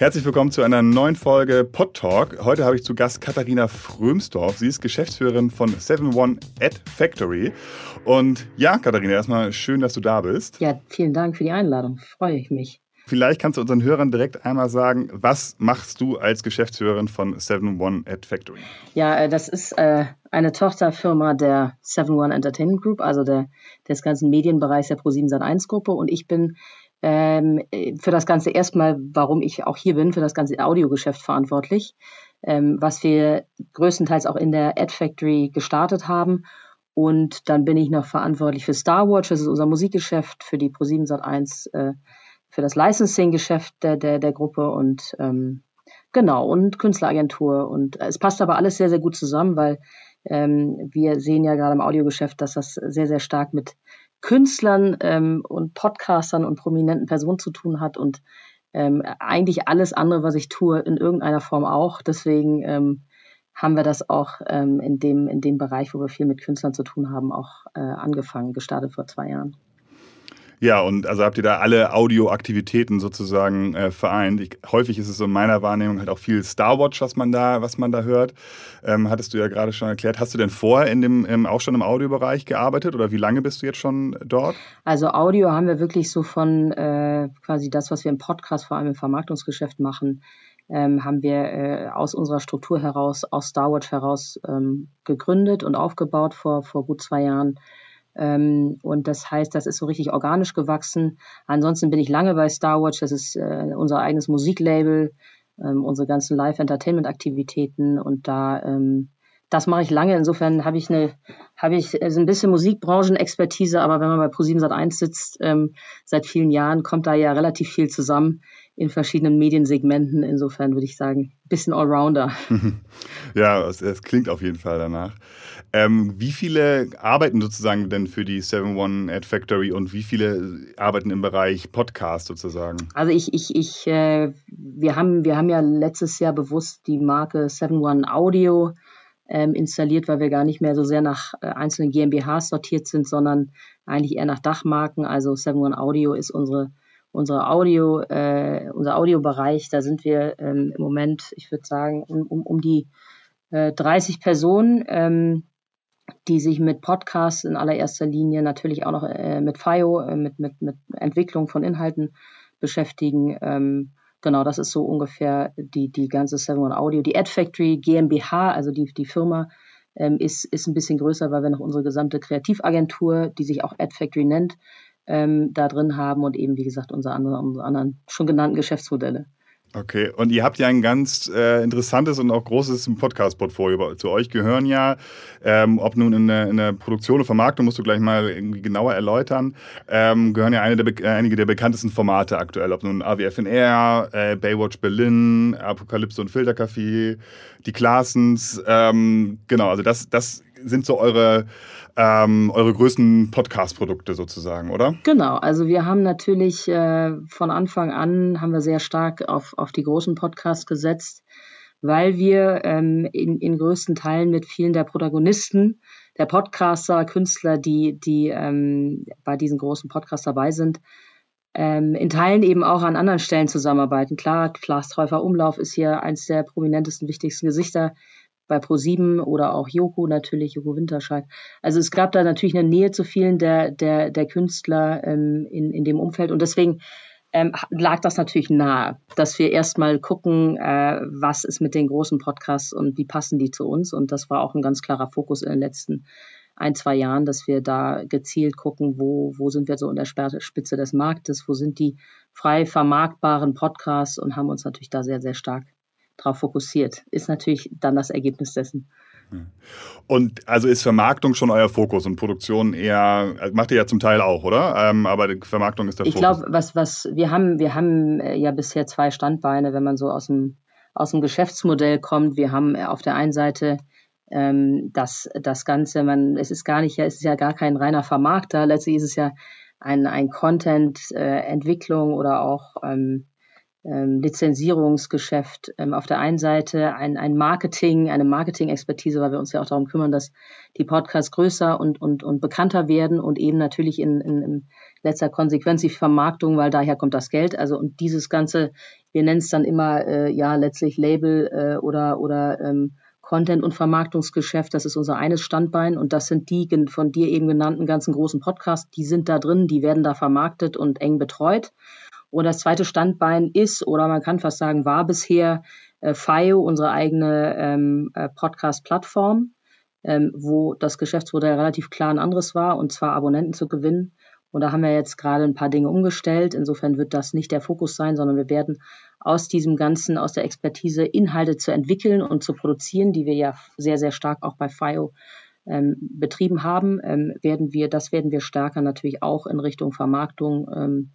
Herzlich willkommen zu einer neuen Folge Pod Talk. Heute habe ich zu Gast Katharina Frömsdorf. Sie ist Geschäftsführerin von 71 Ad Factory. Und ja, Katharina, erstmal schön, dass du da bist. Ja, vielen Dank für die Einladung. Freue ich mich. Vielleicht kannst du unseren Hörern direkt einmal sagen, was machst du als Geschäftsführerin von 71 Ad Factory? Ja, äh, das ist äh, eine Tochterfirma der 71 Entertainment Group, also der, des ganzen Medienbereichs der Pro7 Sat1 Gruppe. Und ich bin ähm, für das Ganze erstmal, warum ich auch hier bin, für das ganze Audiogeschäft verantwortlich, ähm, was wir größtenteils auch in der Ad Factory gestartet haben. Und dann bin ich noch verantwortlich für Star Watch, das ist unser Musikgeschäft, für die Pro7 Sat1, äh, für das Licensing-Geschäft der, der, der Gruppe und ähm, genau, und Künstleragentur. Und es passt aber alles sehr, sehr gut zusammen, weil ähm, wir sehen ja gerade im Audiogeschäft, dass das sehr, sehr stark mit Künstlern ähm, und Podcastern und prominenten Personen zu tun hat und ähm, eigentlich alles andere, was ich tue, in irgendeiner Form auch. Deswegen ähm, haben wir das auch ähm, in, dem, in dem Bereich, wo wir viel mit Künstlern zu tun haben, auch äh, angefangen, gestartet vor zwei Jahren. Ja, und also habt ihr da alle Audioaktivitäten sozusagen äh, vereint. Ich, häufig ist es so in meiner Wahrnehmung halt auch viel Star Watch, was man da, was man da hört. Ähm, hattest du ja gerade schon erklärt. Hast du denn vorher in dem, ähm, auch schon im Audiobereich gearbeitet oder wie lange bist du jetzt schon dort? Also Audio haben wir wirklich so von äh, quasi das, was wir im Podcast, vor allem im Vermarktungsgeschäft machen, ähm, haben wir äh, aus unserer Struktur heraus, aus Star Watch heraus ähm, gegründet und aufgebaut vor, vor gut zwei Jahren und das heißt, das ist so richtig organisch gewachsen. Ansonsten bin ich lange bei Starwatch. Das ist äh, unser eigenes Musiklabel, ähm, unsere ganzen Live-Entertainment-Aktivitäten. Und da, ähm, das mache ich lange. Insofern habe ich eine, habe ich also ein bisschen Musikbranchenexpertise. Aber wenn man bei ProSieben Sat1 sitzt, ähm, seit vielen Jahren, kommt da ja relativ viel zusammen in verschiedenen Mediensegmenten. Insofern würde ich sagen, bisschen Allrounder. ja, es, es, klingt auf jeden Fall danach. Ähm, wie viele arbeiten sozusagen denn für die 7-One Ad Factory und wie viele arbeiten im Bereich Podcast sozusagen? Also ich, ich, ich, äh, wir haben, wir haben ja letztes Jahr bewusst die Marke 7-One Audio ähm, installiert, weil wir gar nicht mehr so sehr nach äh, einzelnen GmbHs sortiert sind, sondern eigentlich eher nach Dachmarken. Also 7-One Audio ist unsere unsere Audio, äh, unser Audiobereich, da sind wir ähm, im Moment, ich würde sagen, um, um, um die äh, 30 Personen, ähm, die sich mit Podcasts in allererster Linie natürlich auch noch äh, mit FIO, äh, mit, mit, mit Entwicklung von Inhalten beschäftigen. Ähm, genau, das ist so ungefähr die, die ganze Seven One Audio. Die Ad Factory GmbH, also die, die Firma, ähm, ist, ist ein bisschen größer, weil wir noch unsere gesamte Kreativagentur, die sich auch Ad Factory nennt, ähm, da drin haben und eben, wie gesagt, unsere, andere, unsere anderen schon genannten Geschäftsmodelle. Okay, und ihr habt ja ein ganz äh, interessantes und auch großes Podcast-Portfolio. Zu euch gehören ja, ähm, ob nun in der, in der, Produktion oder Vermarktung, musst du gleich mal irgendwie genauer erläutern, ähm, gehören ja eine der, äh, einige der bekanntesten Formate aktuell. Ob nun AWFNR, äh, Baywatch Berlin, Apokalypse und Filtercafé, die Klassens. Ähm, genau, also das, das sind so eure ähm, eure größten Podcast-Produkte sozusagen, oder? Genau, also wir haben natürlich äh, von Anfang an haben wir sehr stark auf, auf die großen Podcasts gesetzt, weil wir ähm, in, in größten Teilen mit vielen der Protagonisten, der Podcaster, Künstler, die, die ähm, bei diesen großen Podcasts dabei sind, ähm, in Teilen eben auch an anderen Stellen zusammenarbeiten. Klar, Klaas Träufer Umlauf ist hier eins der prominentesten, wichtigsten Gesichter bei ProSieben oder auch Joko natürlich, Joko Winterscheid. Also es gab da natürlich eine Nähe zu vielen der, der, der Künstler ähm, in, in dem Umfeld und deswegen ähm, lag das natürlich nahe, dass wir erstmal gucken, äh, was ist mit den großen Podcasts und wie passen die zu uns. Und das war auch ein ganz klarer Fokus in den letzten ein, zwei Jahren, dass wir da gezielt gucken, wo, wo sind wir so in der Spitze des Marktes, wo sind die frei vermarktbaren Podcasts und haben uns natürlich da sehr, sehr stark darauf fokussiert, ist natürlich dann das Ergebnis dessen. Und also ist Vermarktung schon euer Fokus und Produktion eher, also macht ihr ja zum Teil auch, oder? Ähm, aber Vermarktung ist der ich Fokus. Ich glaube, was, was, wir haben, wir haben äh, ja bisher zwei Standbeine, wenn man so aus dem, aus dem Geschäftsmodell kommt. Wir haben auf der einen Seite ähm, das, das Ganze, man, es ist gar nicht, es ist ja gar kein reiner Vermarkter. Letztlich ist es ja ein, ein Content-Entwicklung äh, oder auch ähm, ähm, Lizenzierungsgeschäft. Ähm, auf der einen Seite ein, ein Marketing, eine Marketing-Expertise, weil wir uns ja auch darum kümmern, dass die Podcasts größer und, und, und bekannter werden und eben natürlich in, in, in letzter Konsequenz die Vermarktung, weil daher kommt das Geld. Also und dieses ganze, wir nennen es dann immer äh, ja letztlich Label äh, oder oder ähm, Content- und Vermarktungsgeschäft, das ist unser eines Standbein und das sind die von dir eben genannten ganzen großen Podcasts, die sind da drin, die werden da vermarktet und eng betreut. Und das zweite Standbein ist, oder man kann fast sagen, war bisher äh, FIO, unsere eigene ähm, äh, Podcast-Plattform, ähm, wo das Geschäftsmodell relativ klar ein anderes war, und zwar Abonnenten zu gewinnen. Und da haben wir jetzt gerade ein paar Dinge umgestellt. Insofern wird das nicht der Fokus sein, sondern wir werden aus diesem Ganzen, aus der Expertise Inhalte zu entwickeln und zu produzieren, die wir ja sehr, sehr stark auch bei FIO ähm, betrieben haben, ähm, werden wir, das werden wir stärker natürlich auch in Richtung Vermarktung ähm,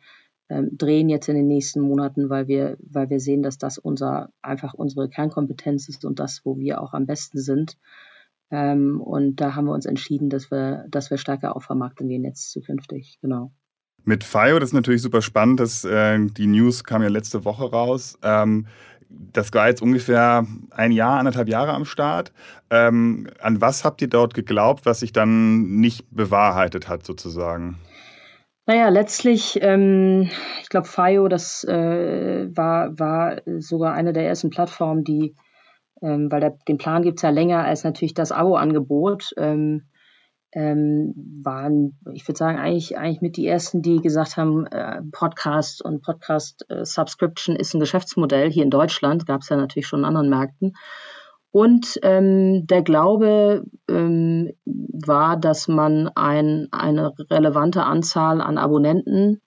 drehen jetzt in den nächsten Monaten, weil wir, weil wir sehen, dass das unser, einfach unsere Kernkompetenz ist und das, wo wir auch am besten sind. Ähm, und da haben wir uns entschieden, dass wir, dass wir stärker auf Vermarktung gehen jetzt zukünftig, genau. Mit FIO, das ist natürlich super spannend, dass, äh, die News kam ja letzte Woche raus. Ähm, das war jetzt ungefähr ein Jahr, anderthalb Jahre am Start. Ähm, an was habt ihr dort geglaubt, was sich dann nicht bewahrheitet hat, sozusagen? Naja, letztlich, ähm, ich glaube, FIO, das äh, war, war sogar eine der ersten Plattformen, die, ähm, weil der, den Plan gibt's ja länger als natürlich das Abo-Angebot, ähm, ähm, waren, ich würde sagen, eigentlich, eigentlich mit die ersten, die gesagt haben, äh, Podcast und Podcast-Subscription äh, ist ein Geschäftsmodell. Hier in Deutschland gab's ja natürlich schon in anderen Märkten. Und ähm, der Glaube ähm, war, dass man ein, eine relevante Anzahl an Abonnenten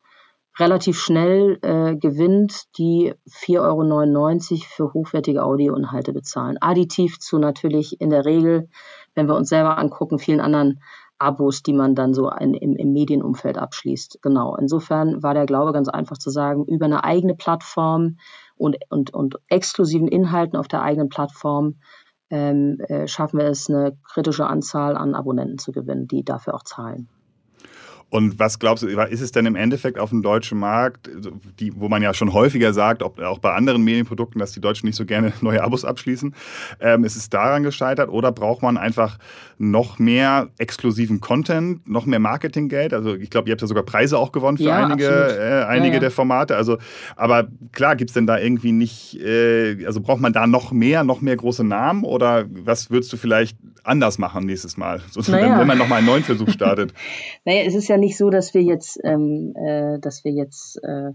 relativ schnell äh, gewinnt, die 4,99 Euro für hochwertige Audioinhalte bezahlen. Additiv zu natürlich in der Regel, wenn wir uns selber angucken, vielen anderen Abos, die man dann so ein, im, im Medienumfeld abschließt. Genau. Insofern war der Glaube ganz einfach zu sagen, über eine eigene Plattform und, und, und exklusiven Inhalten auf der eigenen Plattform ähm, äh, schaffen wir es, eine kritische Anzahl an Abonnenten zu gewinnen, die dafür auch zahlen. Und was glaubst du, ist es denn im Endeffekt auf dem deutschen Markt, die, wo man ja schon häufiger sagt, ob, auch bei anderen Medienprodukten, dass die Deutschen nicht so gerne neue Abos abschließen, ähm, ist es daran gescheitert oder braucht man einfach noch mehr exklusiven Content, noch mehr Marketinggeld? Also ich glaube, ihr habt ja sogar Preise auch gewonnen für ja, einige, äh, einige ja, ja. der Formate. Also, aber klar, gibt es denn da irgendwie nicht, äh, also braucht man da noch mehr, noch mehr große Namen oder was würdest du vielleicht anders machen nächstes Mal, so, naja. wenn man nochmal einen neuen Versuch startet? naja, es ist ja nicht so, dass wir jetzt, ähm, äh, dass wir jetzt äh,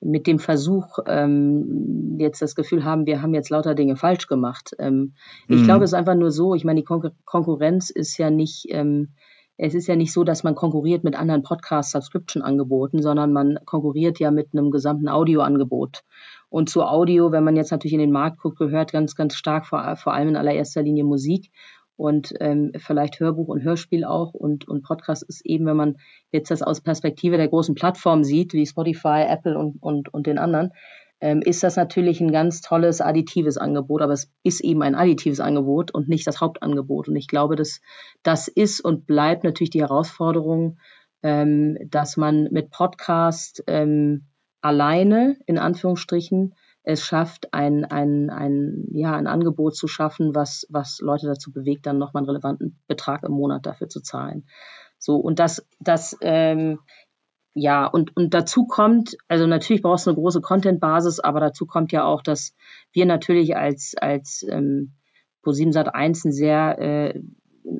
mit dem Versuch ähm, jetzt das Gefühl haben, wir haben jetzt lauter Dinge falsch gemacht. Ähm, ich mhm. glaube, es ist einfach nur so, ich meine, die Kon Konkurrenz ist ja nicht, ähm, es ist ja nicht so, dass man konkurriert mit anderen Podcast-Subscription-Angeboten, sondern man konkurriert ja mit einem gesamten Audioangebot. Und zu Audio, wenn man jetzt natürlich in den Markt guckt, gehört ganz, ganz stark vor, vor allem in allererster Linie Musik und ähm, vielleicht Hörbuch und Hörspiel auch und, und Podcast ist eben, wenn man jetzt das aus Perspektive der großen Plattformen sieht, wie Spotify, Apple und, und, und den anderen, ähm, ist das natürlich ein ganz tolles additives Angebot, aber es ist eben ein additives Angebot und nicht das Hauptangebot. Und ich glaube, dass das ist und bleibt natürlich die Herausforderung, ähm, dass man mit Podcast ähm, alleine, in Anführungsstrichen, es schafft, ein, ein, ein, ja, ein Angebot zu schaffen, was, was Leute dazu bewegt, dann nochmal einen relevanten Betrag im Monat dafür zu zahlen. So, und das, das, ähm, ja, und, und dazu kommt, also natürlich brauchst du eine große Content-Basis, aber dazu kommt ja auch, dass wir natürlich als, als ähm, Pro7 Sat 1 einen sehr, äh,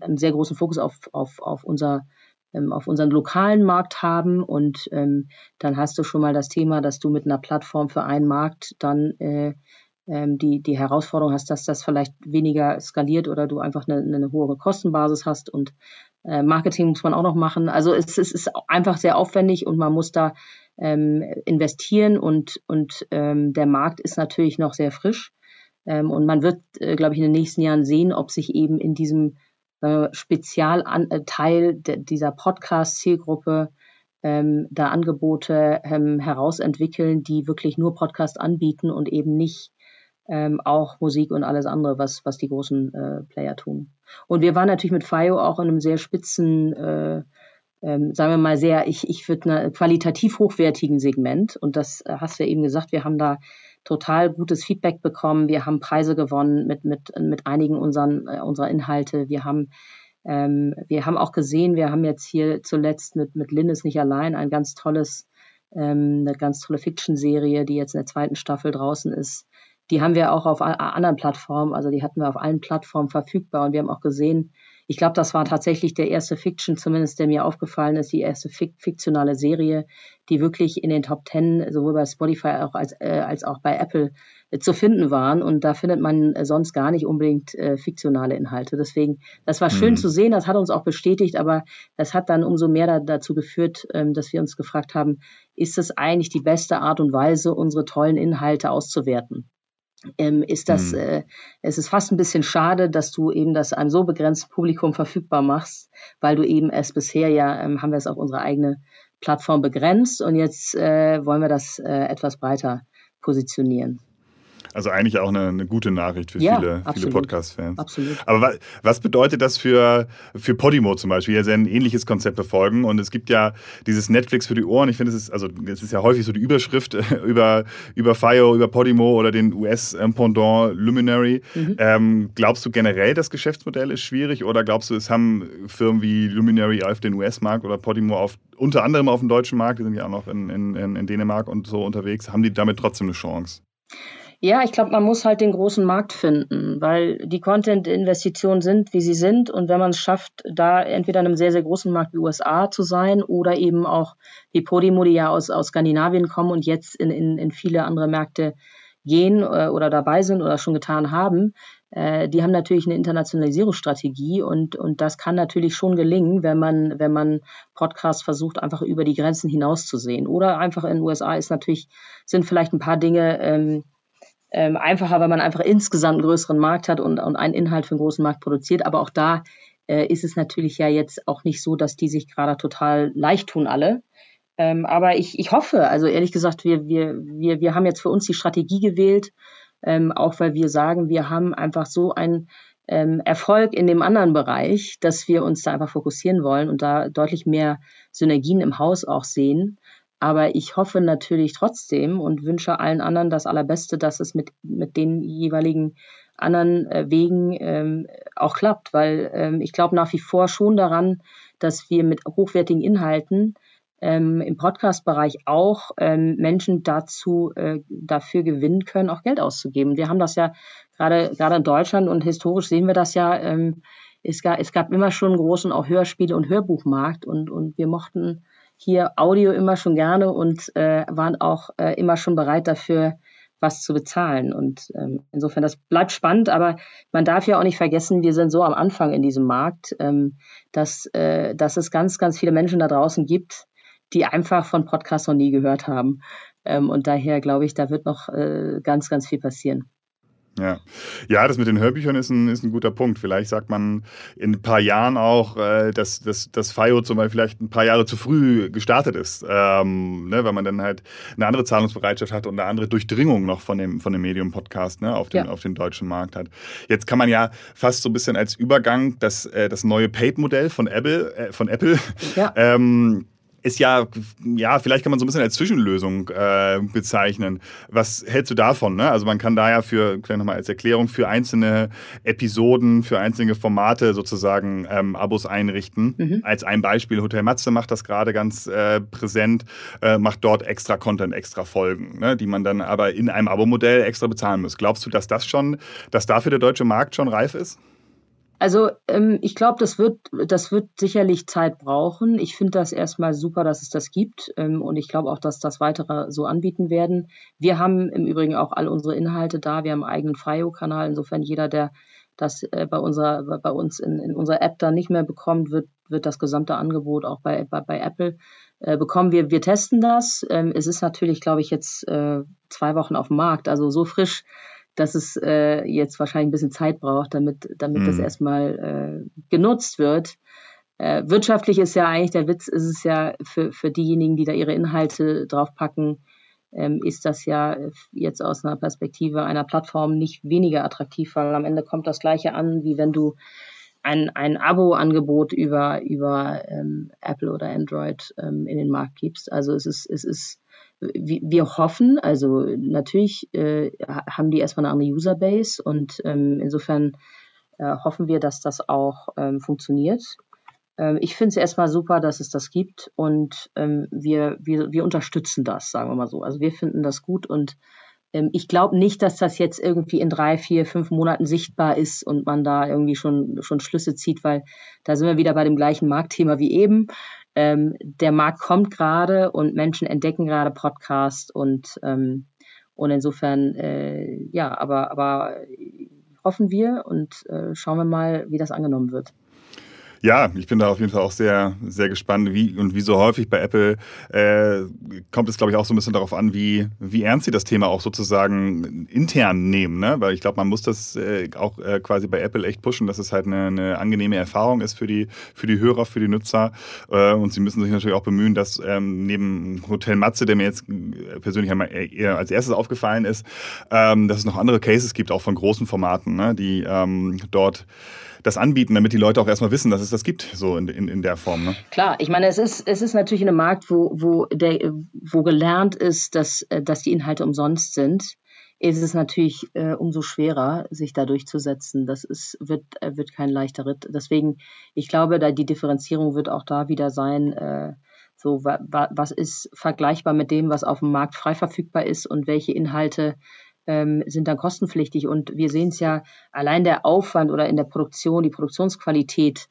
einen sehr großen Fokus auf, auf, auf unser ähm, auf unseren lokalen Markt haben und ähm, dann hast du schon mal das Thema, dass du mit einer Plattform für einen Markt dann äh, ähm, die, die Herausforderung hast, dass das vielleicht weniger skaliert oder du einfach eine, eine hohe Kostenbasis hast und äh, Marketing muss man auch noch machen. Also es, es ist einfach sehr aufwendig und man muss da ähm, investieren und, und ähm, der Markt ist natürlich noch sehr frisch. Ähm, und man wird, äh, glaube ich, in den nächsten Jahren sehen, ob sich eben in diesem äh, Spezialteil dieser Podcast-Zielgruppe ähm, da Angebote ähm, herausentwickeln, die wirklich nur Podcast anbieten und eben nicht ähm, auch Musik und alles andere, was, was die großen äh, Player tun. Und wir waren natürlich mit FIO auch in einem sehr spitzen, äh, ähm, sagen wir mal sehr, ich, ich würde qualitativ hochwertigen Segment und das äh, hast du ja eben gesagt, wir haben da total gutes Feedback bekommen, wir haben Preise gewonnen mit, mit, mit einigen unseren, äh, unserer Inhalte, wir haben ähm, wir haben auch gesehen, wir haben jetzt hier zuletzt mit, mit Lindes nicht allein ein ganz tolles, ähm, eine ganz tolle Fiction-Serie, die jetzt in der zweiten Staffel draußen ist. Die haben wir auch auf anderen Plattformen, also die hatten wir auf allen Plattformen verfügbar. Und wir haben auch gesehen, ich glaube, das war tatsächlich der erste Fiction, zumindest der mir aufgefallen ist, die erste fiktionale Serie, die wirklich in den Top Ten sowohl bei Spotify auch als, äh, als auch bei Apple äh, zu finden waren. Und da findet man äh, sonst gar nicht unbedingt äh, fiktionale Inhalte. Deswegen, das war schön mhm. zu sehen, das hat uns auch bestätigt, aber das hat dann umso mehr da, dazu geführt, ähm, dass wir uns gefragt haben, ist es eigentlich die beste Art und Weise, unsere tollen Inhalte auszuwerten? Ähm, ist das, mhm. äh, es ist fast ein bisschen schade, dass du eben das einem so begrenzten Publikum verfügbar machst, weil du eben es bisher ja, ähm, haben wir es auf unsere eigene Plattform begrenzt und jetzt äh, wollen wir das äh, etwas breiter positionieren. Also eigentlich auch eine, eine gute Nachricht für ja, viele, viele Podcast-Fans. Absolut. Aber wa was bedeutet das für, für Podimo zum Beispiel, die ja ein ähnliches Konzept befolgen? Und es gibt ja dieses Netflix für die Ohren. Ich finde, es ist, also es ist ja häufig so die Überschrift über, über Fire, über Podimo oder den US-Pendant Luminary. Mhm. Ähm, glaubst du generell, das Geschäftsmodell ist schwierig oder glaubst du, es haben Firmen wie Luminary auf den US-Markt oder Podimo auf, unter anderem auf dem deutschen Markt, die sind ja auch noch in, in, in Dänemark und so unterwegs, haben die damit trotzdem eine Chance? Ja, ich glaube, man muss halt den großen Markt finden, weil die Content-Investitionen sind, wie sie sind. Und wenn man es schafft, da entweder in einem sehr, sehr großen Markt wie USA zu sein oder eben auch die Podimo, die ja aus, aus Skandinavien kommen und jetzt in, in, in viele andere Märkte gehen äh, oder dabei sind oder schon getan haben, äh, die haben natürlich eine Internationalisierungsstrategie und, und das kann natürlich schon gelingen, wenn man, wenn man Podcasts versucht, einfach über die Grenzen hinaus zu sehen. Oder einfach in den USA ist natürlich, sind vielleicht ein paar Dinge, ähm, ähm, einfacher, weil man einfach insgesamt einen größeren Markt hat und, und einen Inhalt für einen großen Markt produziert. Aber auch da äh, ist es natürlich ja jetzt auch nicht so, dass die sich gerade total leicht tun alle. Ähm, aber ich, ich hoffe, also ehrlich gesagt, wir, wir, wir, wir haben jetzt für uns die Strategie gewählt, ähm, auch weil wir sagen, wir haben einfach so einen ähm, Erfolg in dem anderen Bereich, dass wir uns da einfach fokussieren wollen und da deutlich mehr Synergien im Haus auch sehen. Aber ich hoffe natürlich trotzdem und wünsche allen anderen das Allerbeste, dass es mit, mit den jeweiligen anderen äh, Wegen ähm, auch klappt, weil ähm, ich glaube nach wie vor schon daran, dass wir mit hochwertigen Inhalten ähm, im Podcast-Bereich auch ähm, Menschen dazu äh, dafür gewinnen können, auch Geld auszugeben. Wir haben das ja gerade gerade in Deutschland und historisch sehen wir das ja. Ähm, es, gab, es gab immer schon einen großen auch Hörspiele- und Hörbuchmarkt und, und wir mochten hier Audio immer schon gerne und äh, waren auch äh, immer schon bereit dafür, was zu bezahlen. Und ähm, insofern, das bleibt spannend, aber man darf ja auch nicht vergessen, wir sind so am Anfang in diesem Markt, ähm, dass, äh, dass es ganz, ganz viele Menschen da draußen gibt, die einfach von Podcasts noch nie gehört haben. Ähm, und daher glaube ich, da wird noch äh, ganz, ganz viel passieren. Ja. ja, das mit den Hörbüchern ist ein, ist ein guter Punkt. Vielleicht sagt man in ein paar Jahren auch, äh, dass, dass, dass FIO zum Beispiel vielleicht ein paar Jahre zu früh gestartet ist, ähm, ne, weil man dann halt eine andere Zahlungsbereitschaft hat und eine andere Durchdringung noch von dem, von dem Medium-Podcast ne, auf, den, ja. auf den deutschen Markt hat. Jetzt kann man ja fast so ein bisschen als Übergang das, äh, das neue Paid-Modell von Apple, äh, von Apple ja. ähm, ist ja, ja, vielleicht kann man so ein bisschen als Zwischenlösung äh, bezeichnen. Was hältst du davon? Ne? Also man kann da ja für, vielleicht nochmal als Erklärung, für einzelne Episoden, für einzelne Formate sozusagen ähm, Abos einrichten. Mhm. Als ein Beispiel, Hotel Matze macht das gerade ganz äh, präsent, äh, macht dort extra Content, extra Folgen, ne? die man dann aber in einem Abo-Modell extra bezahlen muss. Glaubst du, dass das schon, dass dafür der deutsche Markt schon reif ist? Also ähm, ich glaube, das wird, das wird sicherlich Zeit brauchen. Ich finde das erstmal super, dass es das gibt ähm, und ich glaube auch, dass das weitere so anbieten werden. Wir haben im Übrigen auch all unsere Inhalte da. Wir haben einen eigenen FIO-Kanal. Insofern jeder, der das äh, bei, unserer, bei uns in, in unserer App dann nicht mehr bekommt, wird, wird das gesamte Angebot auch bei, bei, bei Apple äh, bekommen. Wir, wir testen das. Ähm, es ist natürlich, glaube ich, jetzt äh, zwei Wochen auf dem Markt, also so frisch dass es äh, jetzt wahrscheinlich ein bisschen Zeit braucht, damit, damit mhm. das erstmal äh, genutzt wird. Äh, wirtschaftlich ist ja eigentlich der Witz, ist es ja für, für diejenigen, die da ihre Inhalte draufpacken, ähm, ist das ja jetzt aus einer Perspektive einer Plattform nicht weniger attraktiv, weil am Ende kommt das Gleiche an, wie wenn du ein, ein Abo-Angebot über, über ähm, Apple oder Android ähm, in den Markt gibst. Also es ist, es ist, wir hoffen, also natürlich äh, haben die erstmal eine andere Userbase und ähm, insofern äh, hoffen wir, dass das auch ähm, funktioniert. Ähm, ich finde es erstmal super, dass es das gibt und ähm, wir, wir, wir unterstützen das, sagen wir mal so. Also wir finden das gut und ähm, ich glaube nicht, dass das jetzt irgendwie in drei, vier, fünf Monaten sichtbar ist und man da irgendwie schon, schon Schlüsse zieht, weil da sind wir wieder bei dem gleichen Marktthema wie eben. Ähm, der Markt kommt gerade und Menschen entdecken gerade Podcasts und, ähm, und insofern, äh, ja, aber, aber hoffen wir und äh, schauen wir mal, wie das angenommen wird. Ja, ich bin da auf jeden Fall auch sehr, sehr gespannt. Wie, und wie so häufig bei Apple äh, kommt es, glaube ich, auch so ein bisschen darauf an, wie, wie ernst sie das Thema auch sozusagen intern nehmen. Ne? Weil ich glaube, man muss das äh, auch äh, quasi bei Apple echt pushen, dass es halt eine, eine, angenehme Erfahrung ist für die, für die Hörer, für die Nutzer. Äh, und sie müssen sich natürlich auch bemühen, dass ähm, neben Hotel Matze, der mir jetzt persönlich einmal eher als erstes aufgefallen ist, ähm, dass es noch andere Cases gibt, auch von großen Formaten, ne? die ähm, dort das anbieten, damit die Leute auch erstmal wissen, dass es das gibt, so in, in, in der Form. Ne? Klar, ich meine, es ist, es ist natürlich in einem Markt, wo, wo, der, wo gelernt ist, dass, dass die Inhalte umsonst sind ist es natürlich äh, umso schwerer, sich da durchzusetzen. Das ist, wird, äh, wird kein leichter Ritt. Deswegen, ich glaube, da die Differenzierung wird auch da wieder sein, äh, so wa, wa, was ist vergleichbar mit dem, was auf dem Markt frei verfügbar ist und welche Inhalte ähm, sind dann kostenpflichtig. Und wir sehen es ja allein der Aufwand oder in der Produktion, die Produktionsqualität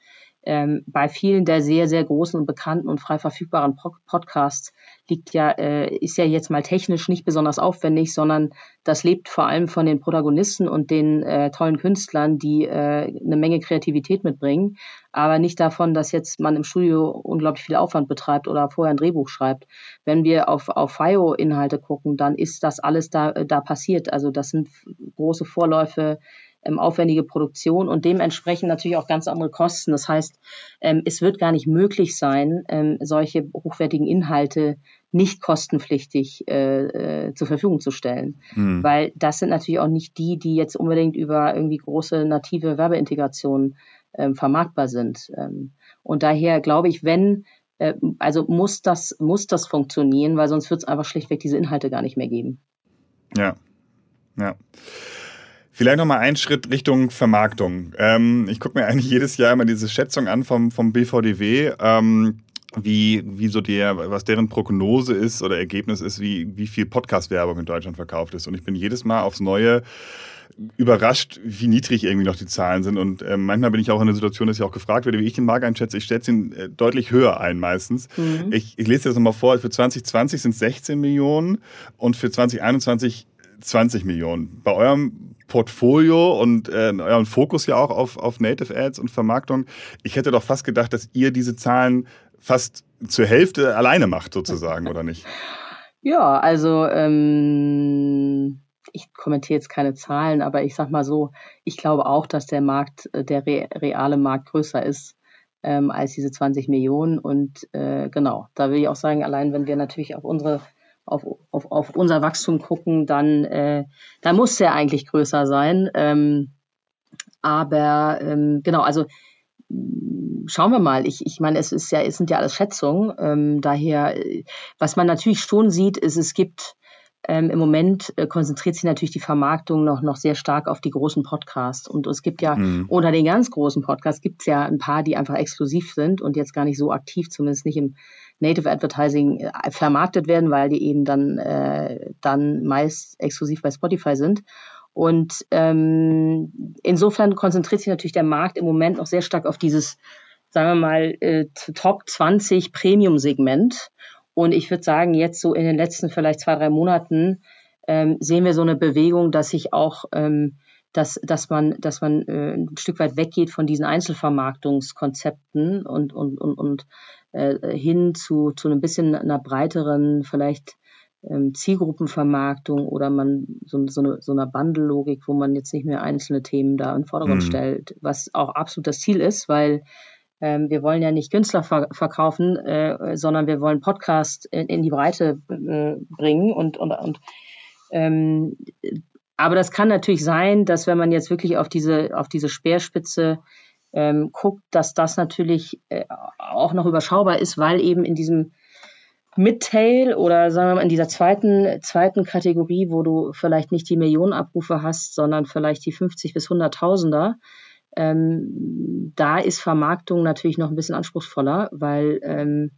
ähm, bei vielen der sehr, sehr großen und bekannten und frei verfügbaren Podcasts liegt ja, äh, ist ja jetzt mal technisch nicht besonders aufwendig, sondern das lebt vor allem von den Protagonisten und den äh, tollen Künstlern, die äh, eine Menge Kreativität mitbringen, aber nicht davon, dass jetzt man im Studio unglaublich viel Aufwand betreibt oder vorher ein Drehbuch schreibt. Wenn wir auf, auf FIO-Inhalte gucken, dann ist das alles da, äh, da passiert. Also das sind große Vorläufe, ähm, aufwendige Produktion und dementsprechend natürlich auch ganz andere Kosten. Das heißt, ähm, es wird gar nicht möglich sein, ähm, solche hochwertigen Inhalte nicht kostenpflichtig äh, äh, zur Verfügung zu stellen. Mhm. Weil das sind natürlich auch nicht die, die jetzt unbedingt über irgendwie große native Werbeintegrationen ähm, vermarktbar sind. Ähm, und daher glaube ich, wenn, äh, also muss das, muss das funktionieren, weil sonst wird es einfach schlichtweg diese Inhalte gar nicht mehr geben. Ja, ja. Vielleicht nochmal einen Schritt Richtung Vermarktung. Ähm, ich gucke mir eigentlich jedes Jahr immer diese Schätzung an vom, vom BVDW, ähm, wie, wie so der, was deren Prognose ist oder Ergebnis ist, wie, wie viel Podcast-Werbung in Deutschland verkauft ist. Und ich bin jedes Mal aufs Neue überrascht, wie niedrig irgendwie noch die Zahlen sind. Und äh, manchmal bin ich auch in der Situation, dass ich auch gefragt werde, wie ich den Markt einschätze. Ich schätze ihn äh, deutlich höher ein meistens. Mhm. Ich, ich lese das nochmal vor. Für 2020 sind es 16 Millionen und für 2021 20 Millionen. Bei eurem Portfolio und äh, euren Fokus ja auch auf, auf Native Ads und Vermarktung. Ich hätte doch fast gedacht, dass ihr diese Zahlen fast zur Hälfte alleine macht, sozusagen, oder nicht? Ja, also ähm, ich kommentiere jetzt keine Zahlen, aber ich sag mal so, ich glaube auch, dass der Markt, äh, der re reale Markt größer ist ähm, als diese 20 Millionen. Und äh, genau, da will ich auch sagen, allein wenn wir natürlich auf unsere auf, auf, auf unser Wachstum gucken, dann, äh, dann muss der eigentlich größer sein. Ähm, aber ähm, genau, also schauen wir mal. Ich, ich meine, es ist ja, es sind ja alles Schätzungen. Ähm, daher, was man natürlich schon sieht, ist, es gibt ähm, im Moment äh, konzentriert sich natürlich die Vermarktung noch, noch sehr stark auf die großen Podcasts. Und es gibt ja mhm. unter den ganz großen Podcasts gibt es ja ein paar, die einfach exklusiv sind und jetzt gar nicht so aktiv, zumindest nicht im Native Advertising äh, vermarktet werden, weil die eben dann, äh, dann meist exklusiv bei Spotify sind. Und ähm, insofern konzentriert sich natürlich der Markt im Moment noch sehr stark auf dieses, sagen wir mal, äh, Top 20 Premium-Segment. Und ich würde sagen, jetzt so in den letzten vielleicht zwei, drei Monaten ähm, sehen wir so eine Bewegung, dass sich auch ähm, dass, dass man, dass man äh, ein Stück weit weggeht von diesen Einzelvermarktungskonzepten und, und, und, und äh, hin zu, zu ein bisschen einer breiteren, vielleicht ähm, Zielgruppenvermarktung oder man so, so, eine, so einer Bundle-Logik, wo man jetzt nicht mehr einzelne Themen da in den Vordergrund mhm. stellt, was auch absolut das Ziel ist, weil ähm, wir wollen ja nicht Künstler ver verkaufen, äh, sondern wir wollen Podcast in, in die Breite äh, bringen und, und, und ähm, aber das kann natürlich sein, dass wenn man jetzt wirklich auf diese, auf diese Speerspitze ähm, guckt, dass das natürlich äh, auch noch überschaubar ist, weil eben in diesem Mid-Tail oder sagen wir mal in dieser zweiten, zweiten Kategorie, wo du vielleicht nicht die Millionen Abrufe hast, sondern vielleicht die 50 bis 100.000er, ähm, da ist Vermarktung natürlich noch ein bisschen anspruchsvoller, weil, ähm,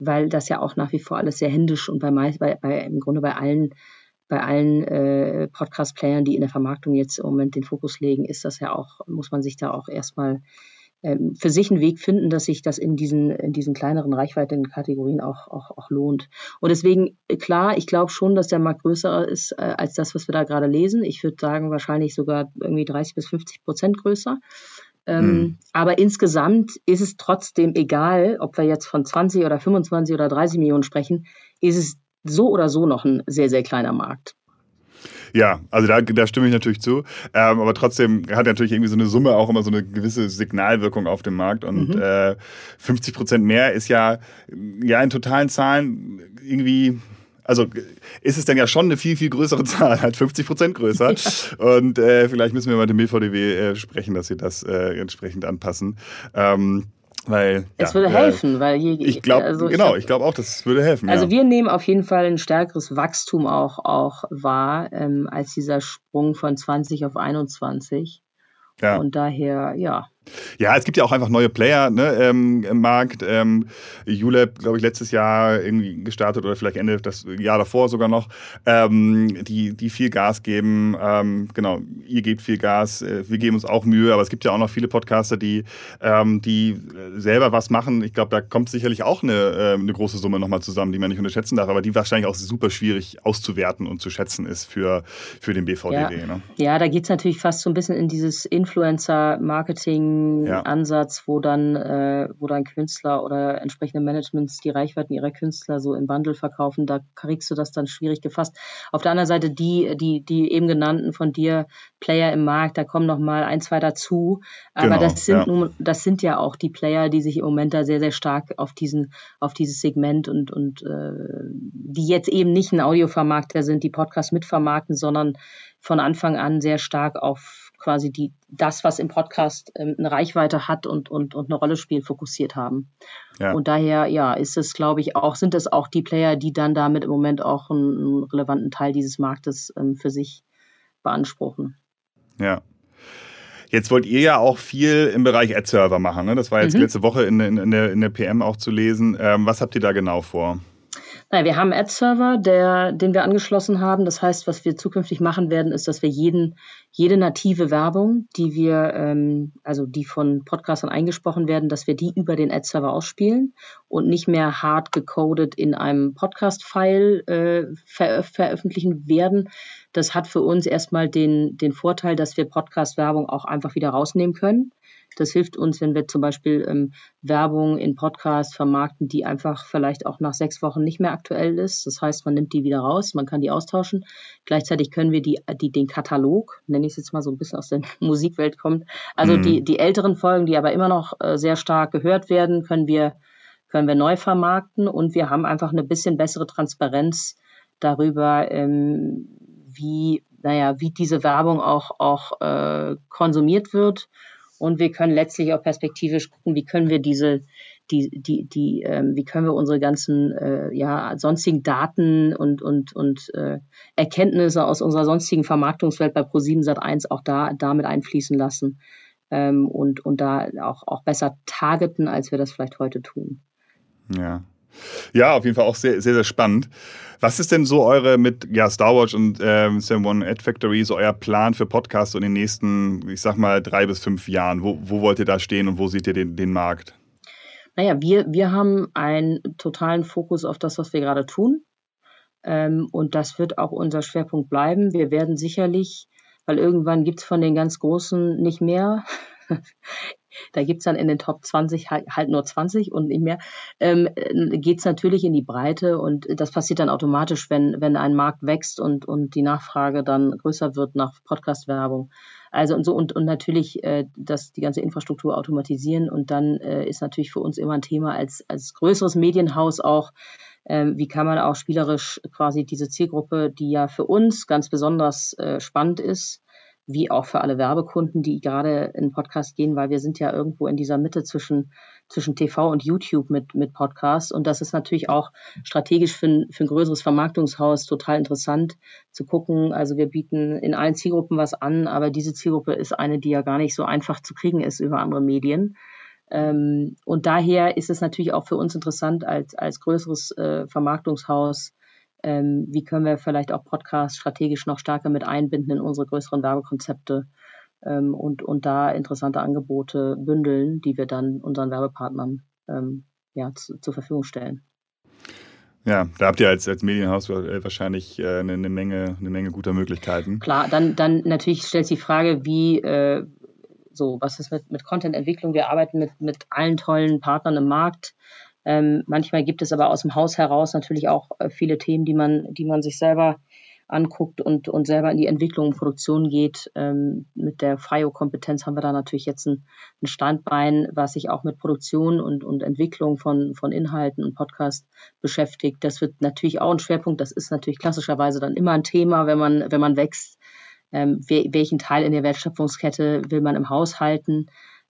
weil das ja auch nach wie vor alles sehr händisch und bei, bei, bei im Grunde bei allen bei allen äh, Podcast-Playern, die in der Vermarktung jetzt im Moment den Fokus legen, ist das ja auch, muss man sich da auch erstmal ähm, für sich einen Weg finden, dass sich das in diesen, in diesen kleineren reichweitigen Kategorien auch, auch, auch lohnt. Und deswegen, äh, klar, ich glaube schon, dass der Markt größer ist äh, als das, was wir da gerade lesen. Ich würde sagen, wahrscheinlich sogar irgendwie 30 bis 50 Prozent größer. Ähm, hm. Aber insgesamt ist es trotzdem egal, ob wir jetzt von 20 oder 25 oder 30 Millionen sprechen, ist es so oder so noch ein sehr, sehr kleiner Markt. Ja, also da, da stimme ich natürlich zu. Ähm, aber trotzdem hat natürlich irgendwie so eine Summe auch immer so eine gewisse Signalwirkung auf dem Markt. Und mhm. äh, 50 Prozent mehr ist ja, ja in totalen Zahlen irgendwie also ist es denn ja schon eine viel, viel größere Zahl, halt 50 Prozent größer. Und äh, vielleicht müssen wir mal dem BVDW äh, sprechen, dass sie das äh, entsprechend anpassen. Ähm, weil, es ja, würde helfen, weil je, ich glaube also genau, ich, ich glaube auch, das würde helfen. Also ja. wir nehmen auf jeden Fall ein stärkeres Wachstum auch auch wahr ähm, als dieser Sprung von 20 auf 21. Ja. Und daher ja, ja, es gibt ja auch einfach neue Player ne, ähm, im Markt. Ähm, ULab, glaube ich, letztes Jahr irgendwie gestartet oder vielleicht Ende das Jahr davor sogar noch, ähm, die, die viel Gas geben. Ähm, genau, ihr gebt viel Gas, äh, wir geben uns auch Mühe, aber es gibt ja auch noch viele Podcaster, die, ähm, die selber was machen. Ich glaube, da kommt sicherlich auch eine, äh, eine große Summe nochmal zusammen, die man nicht unterschätzen darf, aber die wahrscheinlich auch super schwierig auszuwerten und zu schätzen ist für, für den BVDW. Ja, ne? ja da geht es natürlich fast so ein bisschen in dieses Influencer-Marketing ja. Ansatz, wo dann, äh, wo dann Künstler oder entsprechende Managements die Reichweiten ihrer Künstler so im Bundle verkaufen, da kriegst du das dann schwierig gefasst. Auf der anderen Seite die, die, die eben genannten von dir Player im Markt, da kommen noch mal ein, zwei dazu. Aber genau, das sind ja. nun, das sind ja auch die Player, die sich im Moment da sehr, sehr stark auf diesen, auf dieses Segment und, und äh, die jetzt eben nicht ein Audiovermarkter sind, die Podcast mitvermarkten, sondern von Anfang an sehr stark auf quasi die, das, was im Podcast ähm, eine Reichweite hat und, und, und eine Rolle spielt, fokussiert haben. Ja. Und daher, ja, ist es, glaube ich, auch, sind es auch die Player, die dann damit im Moment auch einen, einen relevanten Teil dieses Marktes ähm, für sich beanspruchen. Ja. Jetzt wollt ihr ja auch viel im Bereich Ad-Server machen. Ne? Das war jetzt mhm. letzte Woche in, in, in, der, in der PM auch zu lesen. Ähm, was habt ihr da genau vor? Naja, wir haben einen Ad-Server, den wir angeschlossen haben. Das heißt, was wir zukünftig machen werden, ist, dass wir jeden, jede native Werbung, die wir, ähm, also die von Podcastern eingesprochen werden, dass wir die über den Ad-Server ausspielen und nicht mehr hart gecodet in einem Podcast-File äh, ver veröffentlichen werden. Das hat für uns erstmal den, den Vorteil, dass wir Podcast-Werbung auch einfach wieder rausnehmen können. Das hilft uns, wenn wir zum Beispiel ähm, Werbung in Podcasts vermarkten, die einfach vielleicht auch nach sechs Wochen nicht mehr aktuell ist. Das heißt, man nimmt die wieder raus, man kann die austauschen. Gleichzeitig können wir die, die den Katalog, nenne ich es jetzt mal so ein bisschen aus der Musikwelt kommt, also mhm. die, die älteren Folgen, die aber immer noch äh, sehr stark gehört werden, können wir, können wir neu vermarkten und wir haben einfach eine bisschen bessere Transparenz darüber, ähm, wie, naja, wie diese Werbung auch, auch äh, konsumiert wird und wir können letztlich auch perspektivisch gucken, wie können wir diese, die, die, die, ähm, wie können wir unsere ganzen äh, ja, sonstigen Daten und, und, und äh, Erkenntnisse aus unserer sonstigen Vermarktungswelt bei Pro7 Sat1 auch da damit einfließen lassen ähm, und, und da auch, auch besser targeten, als wir das vielleicht heute tun. Ja, ja, auf jeden Fall auch sehr, sehr, sehr spannend. Was ist denn so eure mit ja, Star Wars und ähm, Sam One Ad Factory, so euer Plan für Podcasts in den nächsten, ich sag mal, drei bis fünf Jahren? Wo, wo wollt ihr da stehen und wo seht ihr den, den Markt? Naja, wir, wir haben einen totalen Fokus auf das, was wir gerade tun. Ähm, und das wird auch unser Schwerpunkt bleiben. Wir werden sicherlich, weil irgendwann gibt es von den ganz Großen nicht mehr da gibt's dann in den Top 20 halt, halt nur 20 und nicht mehr, ähm, geht natürlich in die Breite und das passiert dann automatisch, wenn, wenn ein Markt wächst und, und die Nachfrage dann größer wird nach Podcast-Werbung. Also und so und, und natürlich äh, das die ganze Infrastruktur automatisieren und dann äh, ist natürlich für uns immer ein Thema als als größeres Medienhaus auch ähm, wie kann man auch spielerisch quasi diese Zielgruppe, die ja für uns ganz besonders äh, spannend ist, wie auch für alle Werbekunden, die gerade in Podcast gehen, weil wir sind ja irgendwo in dieser Mitte zwischen, zwischen TV und YouTube mit, mit Podcasts. Und das ist natürlich auch strategisch für ein, für ein größeres Vermarktungshaus total interessant zu gucken. Also wir bieten in allen Zielgruppen was an, aber diese Zielgruppe ist eine, die ja gar nicht so einfach zu kriegen ist über andere Medien. Ähm, und daher ist es natürlich auch für uns interessant als, als größeres äh, Vermarktungshaus, ähm, wie können wir vielleicht auch Podcasts strategisch noch stärker mit einbinden in unsere größeren Werbekonzepte ähm, und, und da interessante Angebote bündeln, die wir dann unseren Werbepartnern ähm, ja, zu, zur Verfügung stellen. Ja, da habt ihr als, als Medienhaus wahrscheinlich äh, eine, eine, Menge, eine Menge guter Möglichkeiten. Klar, dann, dann natürlich stellt sich die Frage, wie, äh, so, was ist mit, mit Content-Entwicklung? Wir arbeiten mit, mit allen tollen Partnern im Markt. Ähm, manchmal gibt es aber aus dem Haus heraus natürlich auch äh, viele Themen, die man, die man sich selber anguckt und, und selber in die Entwicklung und Produktion geht. Ähm, mit der FIO-Kompetenz haben wir da natürlich jetzt ein, ein, Standbein, was sich auch mit Produktion und, und Entwicklung von, von Inhalten und Podcast beschäftigt. Das wird natürlich auch ein Schwerpunkt. Das ist natürlich klassischerweise dann immer ein Thema, wenn man, wenn man wächst. Ähm, welchen Teil in der Wertschöpfungskette will man im Haus halten?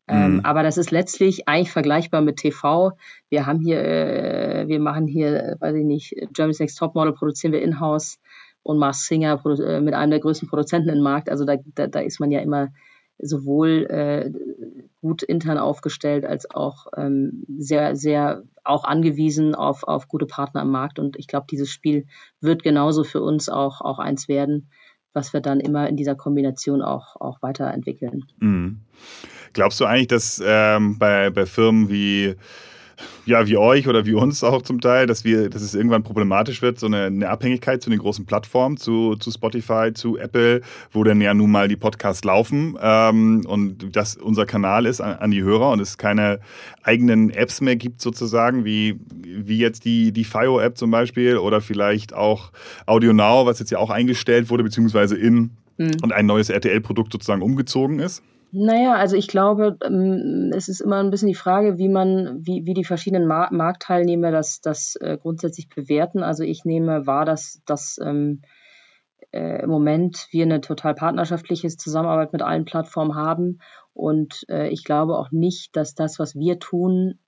Ähm, mhm. aber das ist letztlich eigentlich vergleichbar mit TV. Wir haben hier, äh, wir machen hier, weiß ich nicht, Germany's Next Topmodel produzieren wir in-house und Mars Singer äh, mit einem der größten Produzenten im Markt. Also da, da, da ist man ja immer sowohl äh, gut intern aufgestellt als auch ähm, sehr, sehr auch angewiesen auf, auf gute Partner im Markt. Und ich glaube, dieses Spiel wird genauso für uns auch, auch eins werden, was wir dann immer in dieser Kombination auch, auch weiterentwickeln. Mhm. Glaubst du eigentlich, dass ähm, bei, bei Firmen wie ja, wie euch oder wie uns auch zum Teil, dass wir, dass es irgendwann problematisch wird, so eine, eine Abhängigkeit zu den großen Plattformen, zu, zu Spotify, zu Apple, wo dann ja nun mal die Podcasts laufen ähm, und das unser Kanal ist an, an, die Hörer und es keine eigenen Apps mehr gibt sozusagen, wie, wie jetzt die, die FIO-App zum Beispiel oder vielleicht auch Audio Now, was jetzt ja auch eingestellt wurde, beziehungsweise in mhm. und ein neues RTL-Produkt sozusagen umgezogen ist? Naja, also ich glaube, ähm, es ist immer ein bisschen die Frage, wie man, wie, wie die verschiedenen Mar Marktteilnehmer das, das äh, grundsätzlich bewerten. Also ich nehme wahr, dass, dass ähm, äh, im Moment wir eine total partnerschaftliche Zusammenarbeit mit allen Plattformen haben. Und äh, ich glaube auch nicht, dass das, was wir tun,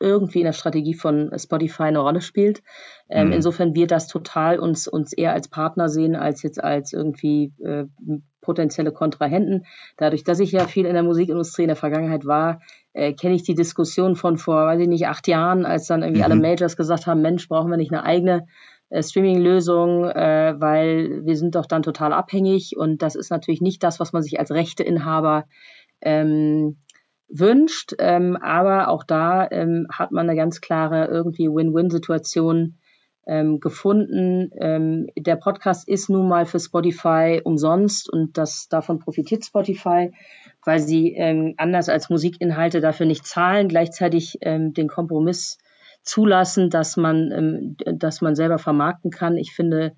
irgendwie in der Strategie von Spotify eine Rolle spielt. Ähm, mhm. Insofern wir das total uns, uns eher als Partner sehen, als jetzt als irgendwie äh, potenzielle Kontrahenten. Dadurch, dass ich ja viel in der Musikindustrie in der Vergangenheit war, äh, kenne ich die Diskussion von vor, weiß ich nicht, acht Jahren, als dann irgendwie mhm. alle Majors gesagt haben, Mensch, brauchen wir nicht eine eigene äh, Streaming-Lösung, äh, weil wir sind doch dann total abhängig und das ist natürlich nicht das, was man sich als Rechteinhaber ähm, wünscht. Ähm, aber auch da ähm, hat man eine ganz klare irgendwie Win-Win-Situation ähm, gefunden. Ähm, der Podcast ist nun mal für Spotify umsonst und das davon profitiert Spotify, weil sie ähm, anders als Musikinhalte dafür nicht zahlen, gleichzeitig ähm, den Kompromiss zulassen, dass man, ähm, dass man selber vermarkten kann. Ich finde,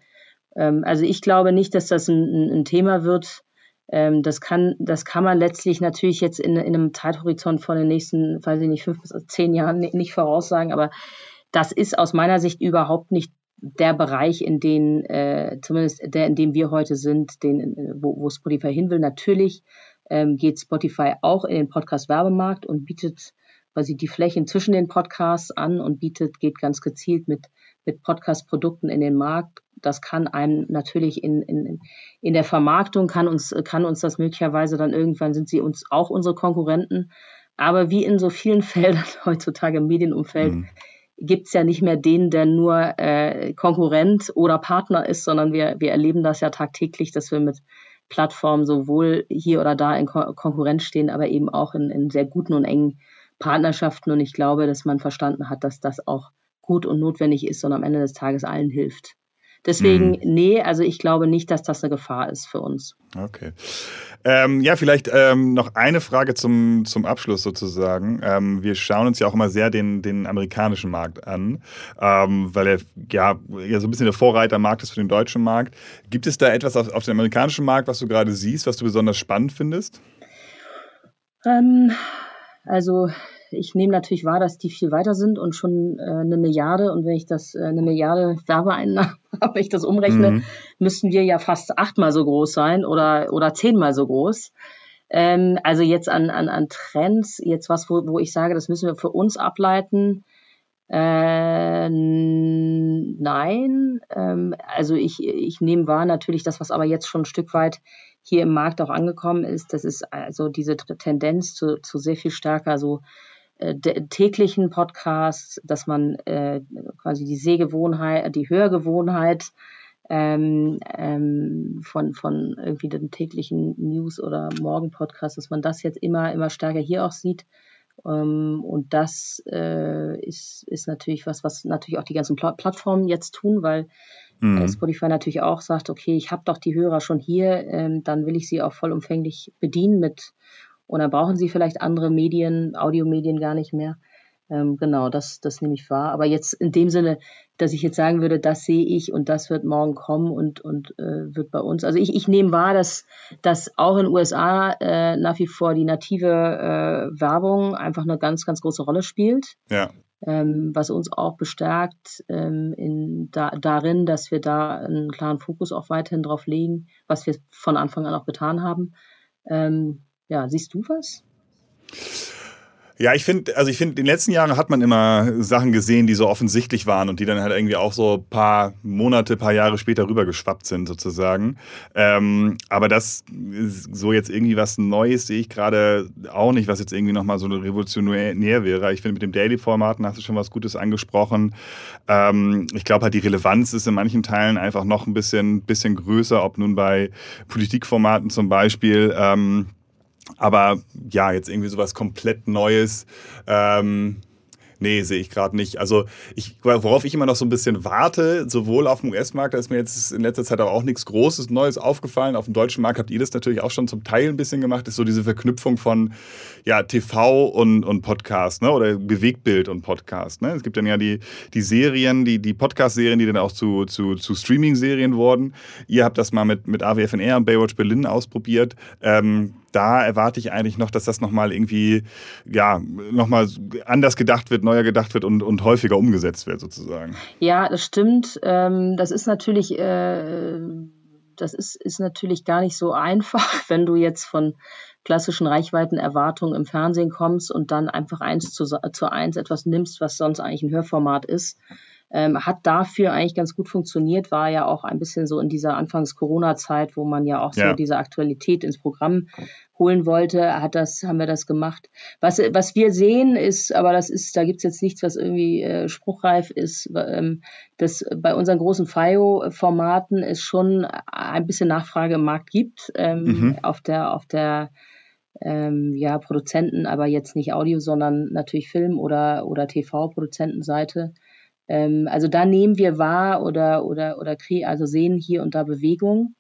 ähm, also ich glaube nicht, dass das ein, ein Thema wird. Ähm, das kann, das kann man letztlich natürlich jetzt in, in einem Zeithorizont von den nächsten, weiß ich nicht, fünf bis zehn Jahren nicht voraussagen, aber das ist aus meiner Sicht überhaupt nicht der Bereich, in den, äh, zumindest der, in dem wir heute sind, den, wo, wo Spotify hin will. Natürlich ähm, geht Spotify auch in den Podcast-Werbemarkt und bietet quasi die Flächen zwischen den Podcasts an und bietet, geht ganz gezielt mit, mit Podcast-Produkten in den Markt. Das kann einem natürlich in, in, in der Vermarktung, kann uns, kann uns das möglicherweise dann irgendwann sind sie uns auch unsere Konkurrenten. Aber wie in so vielen Feldern heutzutage im Medienumfeld mhm gibt es ja nicht mehr den, der nur äh, Konkurrent oder Partner ist, sondern wir, wir erleben das ja tagtäglich, dass wir mit Plattformen sowohl hier oder da in Ko Konkurrenz stehen, aber eben auch in, in sehr guten und engen Partnerschaften. Und ich glaube, dass man verstanden hat, dass das auch gut und notwendig ist und am Ende des Tages allen hilft. Deswegen, mhm. nee, also ich glaube nicht, dass das eine Gefahr ist für uns. Okay. Ähm, ja, vielleicht ähm, noch eine Frage zum, zum Abschluss sozusagen. Ähm, wir schauen uns ja auch immer sehr den, den amerikanischen Markt an, ähm, weil er ja, ja so ein bisschen der Vorreitermarkt ist für den deutschen Markt. Gibt es da etwas auf, auf dem amerikanischen Markt, was du gerade siehst, was du besonders spannend findest? Ähm, also ich nehme natürlich wahr, dass die viel weiter sind und schon äh, eine Milliarde. Und wenn ich das, äh, eine Milliarde Werbeeinnahmen wenn ich das umrechne, mhm. müssten wir ja fast achtmal so groß sein oder, oder zehnmal so groß. Ähm, also jetzt an, an, an Trends, jetzt was, wo, wo ich sage, das müssen wir für uns ableiten. Äh, nein, ähm, also ich, ich nehme wahr natürlich das, was aber jetzt schon ein Stück weit hier im Markt auch angekommen ist. Das ist also diese Tendenz zu, zu sehr viel stärker so täglichen Podcasts, dass man äh, quasi die Sehgewohnheit, die Hörgewohnheit ähm, ähm, von, von irgendwie den täglichen News- oder Morgen-Podcast, dass man das jetzt immer, immer stärker hier auch sieht. Ähm, und das äh, ist, ist natürlich was, was natürlich auch die ganzen Pl Plattformen jetzt tun, weil mhm. äh, Spotify natürlich auch sagt, okay, ich habe doch die Hörer schon hier, ähm, dann will ich sie auch vollumfänglich bedienen mit, und dann brauchen sie vielleicht andere Medien, Audiomedien gar nicht mehr. Ähm, genau, das, das nehme ich wahr. Aber jetzt in dem Sinne, dass ich jetzt sagen würde, das sehe ich und das wird morgen kommen und, und äh, wird bei uns. Also ich, ich nehme wahr, dass, dass auch in den USA äh, nach wie vor die native äh, Werbung einfach eine ganz, ganz große Rolle spielt. Ja. Ähm, was uns auch bestärkt ähm, in, da, darin, dass wir da einen klaren Fokus auch weiterhin drauf legen, was wir von Anfang an auch getan haben. Ähm, ja, siehst du was? Ja, ich finde, also ich finde, in den letzten Jahren hat man immer Sachen gesehen, die so offensichtlich waren und die dann halt irgendwie auch so ein paar Monate, paar Jahre später rübergeschwappt sind, sozusagen. Ähm, aber das so jetzt irgendwie was Neues sehe ich gerade auch nicht, was jetzt irgendwie nochmal so revolutionär wäre. Ich finde, mit dem Daily-Formaten hast du schon was Gutes angesprochen. Ähm, ich glaube halt, die Relevanz ist in manchen Teilen einfach noch ein bisschen, bisschen größer, ob nun bei Politikformaten zum Beispiel. Ähm, aber ja, jetzt irgendwie sowas komplett Neues. Ähm, Nee, sehe ich gerade nicht. Also ich, worauf ich immer noch so ein bisschen warte, sowohl auf dem US-Markt, da ist mir jetzt in letzter Zeit aber auch nichts Großes, Neues aufgefallen. Auf dem deutschen Markt habt ihr das natürlich auch schon zum Teil ein bisschen gemacht, ist so diese Verknüpfung von ja, TV und, und Podcast, ne? Oder Bewegtbild und Podcast. Ne? Es gibt dann ja die, die Serien, die, die Podcast-Serien, die dann auch zu, zu, zu Streaming-Serien wurden. Ihr habt das mal mit, mit AWFNR und Baywatch Berlin ausprobiert. Ähm, da erwarte ich eigentlich noch, dass das nochmal irgendwie, ja, nochmal anders gedacht wird, neuer gedacht wird und, und häufiger umgesetzt wird, sozusagen. Ja, das stimmt. Ähm, das ist natürlich, äh, das ist, ist natürlich gar nicht so einfach, wenn du jetzt von klassischen Reichweitenerwartungen im Fernsehen kommst und dann einfach eins zu, zu eins etwas nimmst, was sonst eigentlich ein Hörformat ist. Ähm, hat dafür eigentlich ganz gut funktioniert, war ja auch ein bisschen so in dieser Anfangs-Corona-Zeit, wo man ja auch ja. so diese Aktualität ins Programm holen wollte, hat das, haben wir das gemacht. Was, was wir sehen ist, aber das ist, da gibt's jetzt nichts, was irgendwie äh, spruchreif ist, ähm, dass bei unseren großen FIO-Formaten es schon ein bisschen Nachfrage im Markt gibt, ähm, mhm. auf der, auf der ähm, ja, Produzenten, aber jetzt nicht Audio, sondern natürlich Film- oder, oder TV-Produzentenseite. Ähm, also da nehmen wir wahr oder, oder, oder kriegen, also sehen hier und da Bewegung.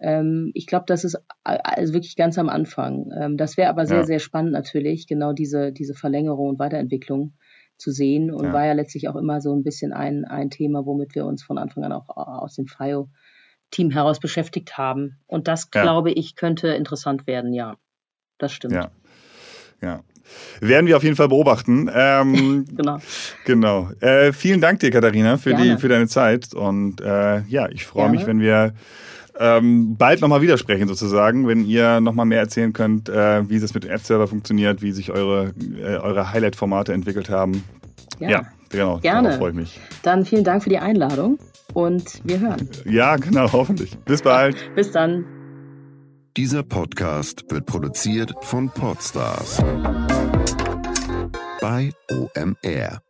Ähm, ich glaube, das ist also wirklich ganz am Anfang. Ähm, das wäre aber sehr, ja. sehr spannend natürlich, genau diese, diese Verlängerung und Weiterentwicklung zu sehen und ja. war ja letztlich auch immer so ein bisschen ein, ein Thema, womit wir uns von Anfang an auch aus dem FIO-Team heraus beschäftigt haben. Und das, ja. glaube ich, könnte interessant werden, ja. Das stimmt. Ja. Ja, werden wir auf jeden Fall beobachten. Ähm, genau. Genau. Äh, vielen Dank dir, Katharina, für, die, für deine Zeit. Und äh, ja, ich freue mich, wenn wir ähm, bald nochmal widersprechen sozusagen, wenn ihr nochmal mehr erzählen könnt, äh, wie das mit dem Ad-Server funktioniert, wie sich eure, äh, eure Highlight-Formate entwickelt haben. Ja, ja genau. Gerne. Darauf freue ich mich. Dann vielen Dank für die Einladung und wir hören. Ja, genau, hoffentlich. Bis bald. Bis dann. Dieser Podcast wird produziert von Podstars bei OMR.